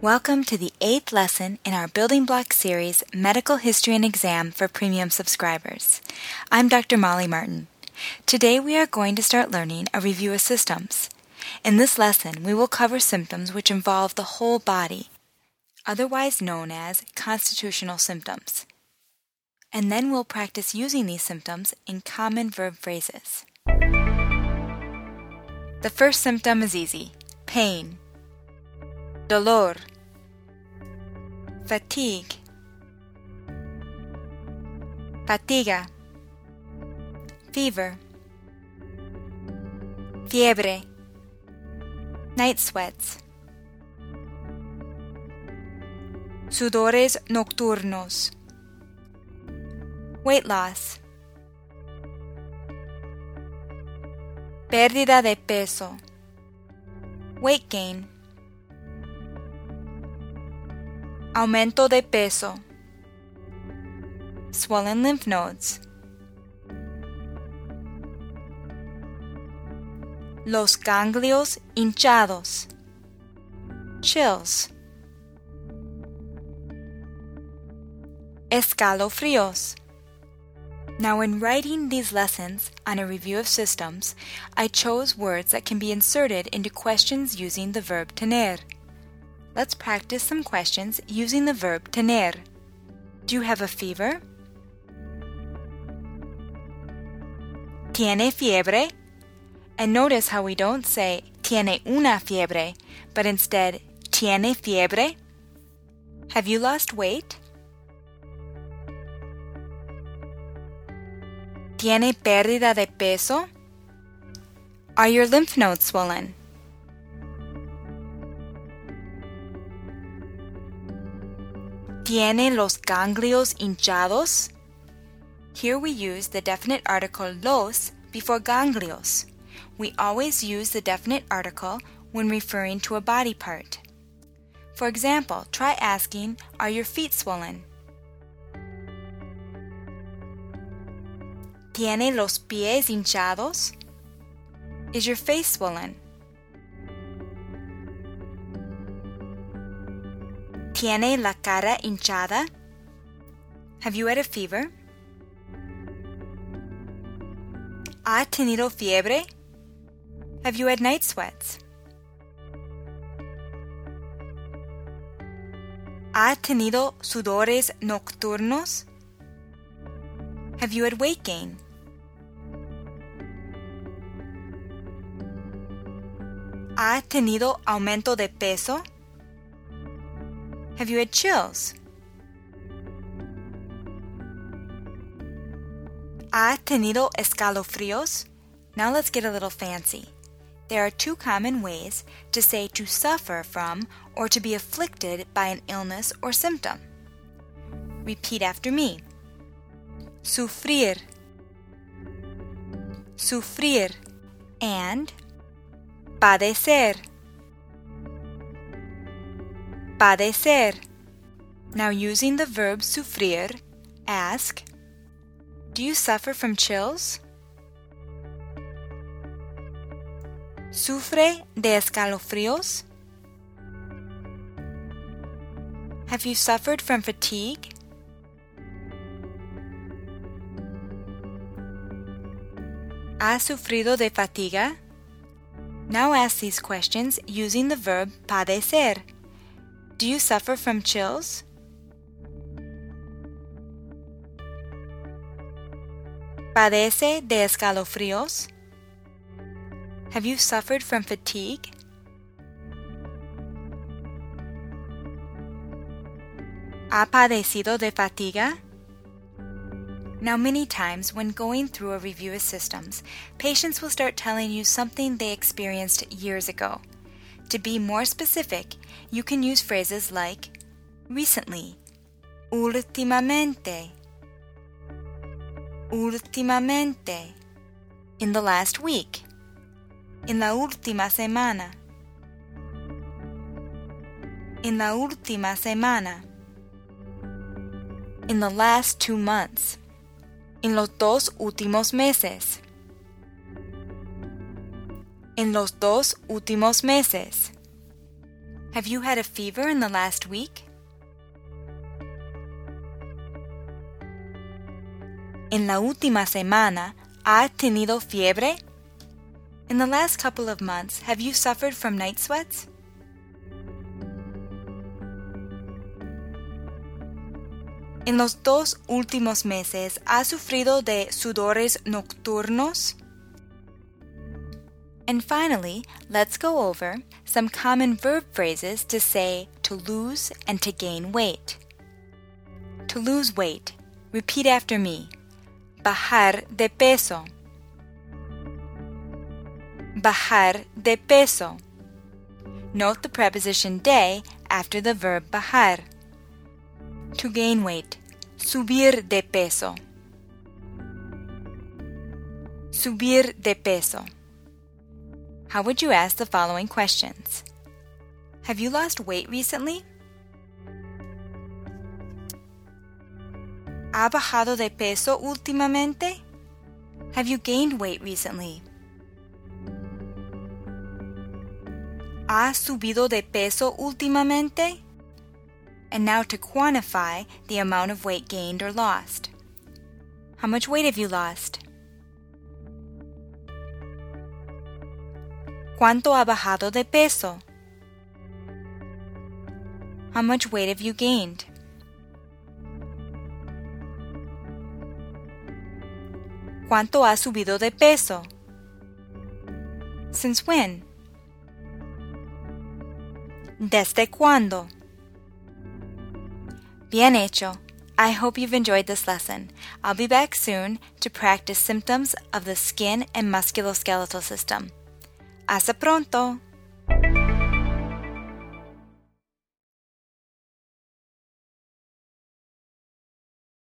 Welcome to the eighth lesson in our Building Block series, Medical History and Exam for Premium subscribers. I'm Dr. Molly Martin. Today we are going to start learning a review of systems. In this lesson, we will cover symptoms which involve the whole body, otherwise known as constitutional symptoms. And then we'll practice using these symptoms in common verb phrases. The first symptom is easy pain dolor, fatigue, fatiga, fever, fiebre, night sweats, sudores nocturnos, weight loss, pérdida de peso, weight gain. Aumento de peso. Swollen lymph nodes. Los ganglios hinchados. Chills. Escalofríos. Now, in writing these lessons on a review of systems, I chose words that can be inserted into questions using the verb tener. Let's practice some questions using the verb tener. Do you have a fever? ¿Tiene fiebre? And notice how we don't say tiene una fiebre, but instead tiene fiebre. Have you lost weight? ¿Tiene pérdida de peso? Are your lymph nodes swollen? ¿Tiene los ganglios hinchados? Here we use the definite article los before ganglios. We always use the definite article when referring to a body part. For example, try asking, Are your feet swollen? ¿Tiene los pies hinchados? Is your face swollen? ¿Tiene la cara hinchada? Have you had a fever? ¿Ha tenido fiebre? Have you had night sweats? ¿Ha tenido sudores nocturnos? Have you had weight gain? ¿Ha tenido aumento de peso? Have you had chills? ¿Ha tenido escalofríos? Now let's get a little fancy. There are two common ways to say to suffer from or to be afflicted by an illness or symptom. Repeat after me. Sufrir. Sufrir. And padecer padecer. Now, using the verb sufrir, ask Do you suffer from chills? ¿Sufre de escalofríos? Have you suffered from fatigue? ¿Has sufrido de fatiga? Now ask these questions using the verb padecer. Do you suffer from chills? ¿Padece de escalofríos? Have you suffered from fatigue? ¿Ha padecido de fatiga? Now, many times when going through a review of systems, patients will start telling you something they experienced years ago. To be more specific, you can use phrases like recently, últimamente, últimamente, in the last week, en la última semana, en la última semana, in the last two months, en los dos últimos meses en los dos últimos meses. Have you had a fever in the last week? En la última semana, ¿ha tenido fiebre? In the last couple of months, have you suffered from night sweats? En los dos últimos meses, ¿ha sufrido de sudores nocturnos? And finally, let's go over some common verb phrases to say to lose and to gain weight. To lose weight. Repeat after me. Bajar de peso. Bajar de peso. Note the preposition de after the verb bajar. To gain weight. Subir de peso. Subir de peso. How would you ask the following questions? Have you lost weight recently? ¿Ha bajado de peso últimamente? Have you gained weight recently? ¿Ha subido de peso últimamente? And now to quantify the amount of weight gained or lost. How much weight have you lost? ¿Cuánto ha bajado de peso? How much weight have you gained? ¿Cuánto ha subido de peso? Since when? ¿Desde cuándo? Bien hecho. I hope you've enjoyed this lesson. I'll be back soon to practice symptoms of the skin and musculoskeletal system. Hasta pronto.